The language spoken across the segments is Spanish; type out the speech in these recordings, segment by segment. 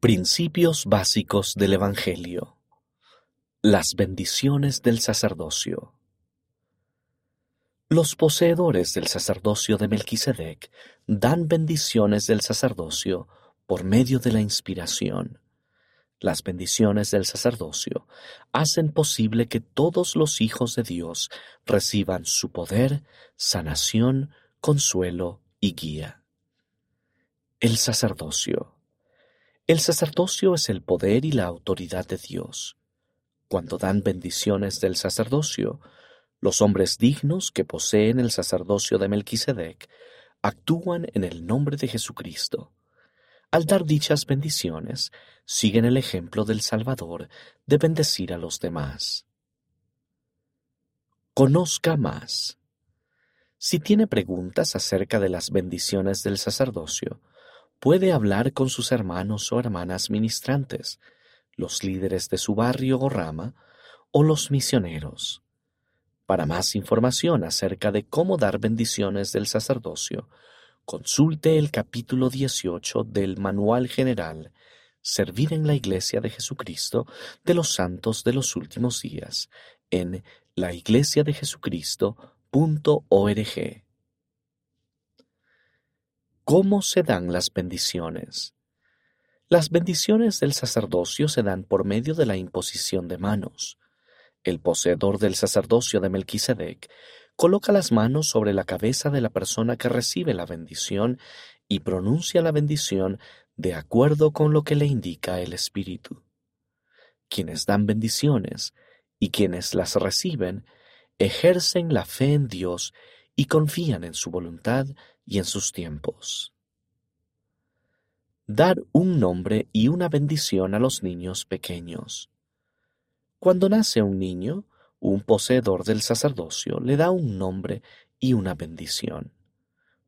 Principios básicos del Evangelio. Las bendiciones del sacerdocio. Los poseedores del sacerdocio de Melquisedec dan bendiciones del sacerdocio por medio de la inspiración. Las bendiciones del sacerdocio hacen posible que todos los hijos de Dios reciban su poder, sanación, consuelo y guía. El sacerdocio. El sacerdocio es el poder y la autoridad de Dios. Cuando dan bendiciones del sacerdocio, los hombres dignos que poseen el sacerdocio de Melquisedec actúan en el nombre de Jesucristo. Al dar dichas bendiciones, siguen el ejemplo del Salvador de bendecir a los demás. Conozca más. Si tiene preguntas acerca de las bendiciones del sacerdocio, puede hablar con sus hermanos o hermanas ministrantes, los líderes de su barrio o rama, o los misioneros. Para más información acerca de cómo dar bendiciones del sacerdocio, consulte el capítulo 18 del Manual General Servir en la Iglesia de Jesucristo de los Santos de los Últimos Días en laiglesiadejesucristo.org. ¿Cómo se dan las bendiciones? Las bendiciones del sacerdocio se dan por medio de la imposición de manos. El poseedor del sacerdocio de Melquisedec coloca las manos sobre la cabeza de la persona que recibe la bendición y pronuncia la bendición de acuerdo con lo que le indica el Espíritu. Quienes dan bendiciones y quienes las reciben ejercen la fe en Dios y confían en su voluntad y en sus tiempos. Dar un nombre y una bendición a los niños pequeños. Cuando nace un niño, un poseedor del sacerdocio le da un nombre y una bendición.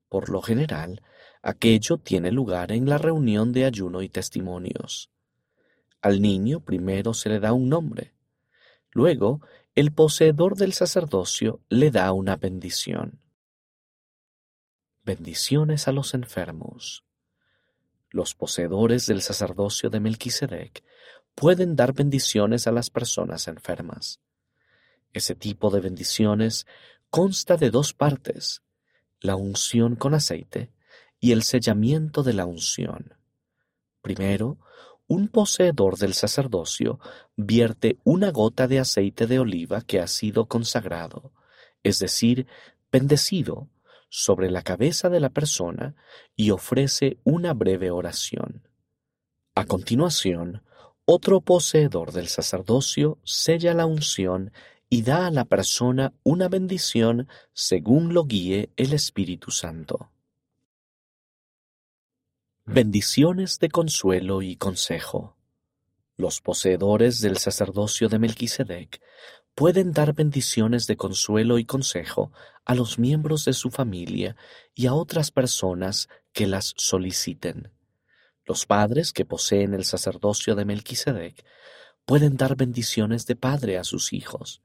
Por lo general, aquello tiene lugar en la reunión de ayuno y testimonios. Al niño primero se le da un nombre. Luego, el poseedor del sacerdocio le da una bendición. Bendiciones a los enfermos. Los poseedores del sacerdocio de Melquisedec pueden dar bendiciones a las personas enfermas. Ese tipo de bendiciones consta de dos partes, la unción con aceite y el sellamiento de la unción. Primero, un poseedor del sacerdocio vierte una gota de aceite de oliva que ha sido consagrado, es decir, bendecido, sobre la cabeza de la persona y ofrece una breve oración. A continuación, otro poseedor del sacerdocio sella la unción y da a la persona una bendición según lo guíe el Espíritu Santo. Bendiciones de consuelo y consejo. Los poseedores del sacerdocio de Melquisedec pueden dar bendiciones de consuelo y consejo a los miembros de su familia y a otras personas que las soliciten. Los padres que poseen el sacerdocio de Melquisedec pueden dar bendiciones de padre a sus hijos.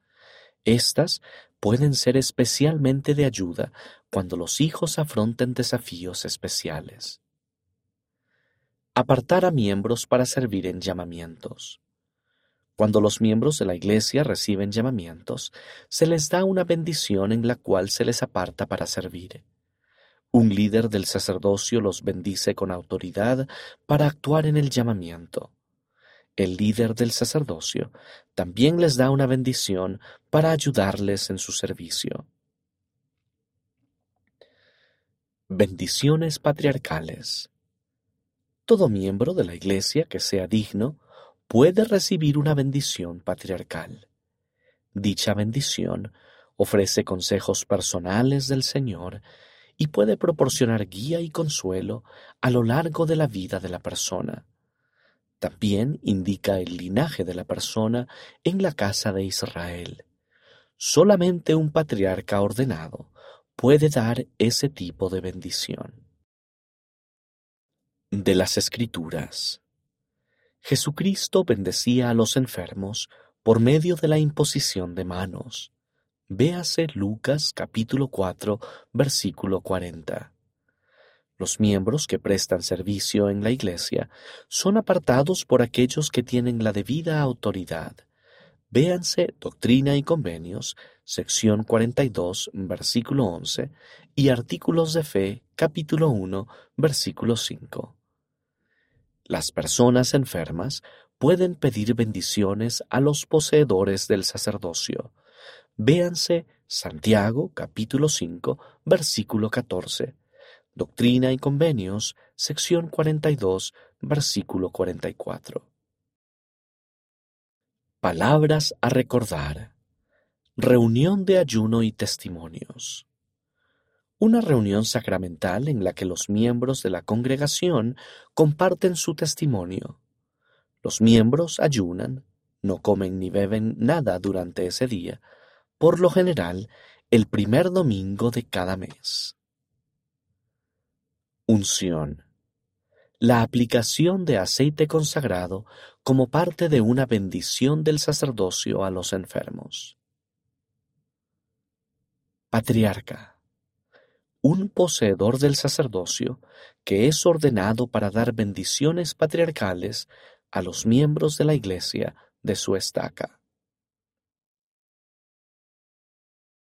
Estas pueden ser especialmente de ayuda cuando los hijos afronten desafíos especiales. Apartar a miembros para servir en llamamientos. Cuando los miembros de la Iglesia reciben llamamientos, se les da una bendición en la cual se les aparta para servir. Un líder del sacerdocio los bendice con autoridad para actuar en el llamamiento. El líder del sacerdocio también les da una bendición para ayudarles en su servicio. Bendiciones patriarcales. Todo miembro de la Iglesia que sea digno puede recibir una bendición patriarcal. Dicha bendición ofrece consejos personales del Señor y puede proporcionar guía y consuelo a lo largo de la vida de la persona. También indica el linaje de la persona en la casa de Israel. Solamente un patriarca ordenado puede dar ese tipo de bendición. De las Escrituras. Jesucristo bendecía a los enfermos por medio de la imposición de manos. Véase Lucas capítulo 4, versículo 40. Los miembros que prestan servicio en la Iglesia son apartados por aquellos que tienen la debida autoridad. Véanse Doctrina y Convenios, sección 42, versículo 11, y Artículos de Fe, capítulo 1, versículo 5. Las personas enfermas pueden pedir bendiciones a los poseedores del sacerdocio. Véanse Santiago capítulo 5, versículo 14 Doctrina y Convenios, sección 42, versículo 44. Palabras a recordar. Reunión de ayuno y testimonios. Una reunión sacramental en la que los miembros de la congregación comparten su testimonio. Los miembros ayunan, no comen ni beben nada durante ese día, por lo general el primer domingo de cada mes. Unción. La aplicación de aceite consagrado como parte de una bendición del sacerdocio a los enfermos. Patriarca. Un poseedor del sacerdocio que es ordenado para dar bendiciones patriarcales a los miembros de la Iglesia de su estaca.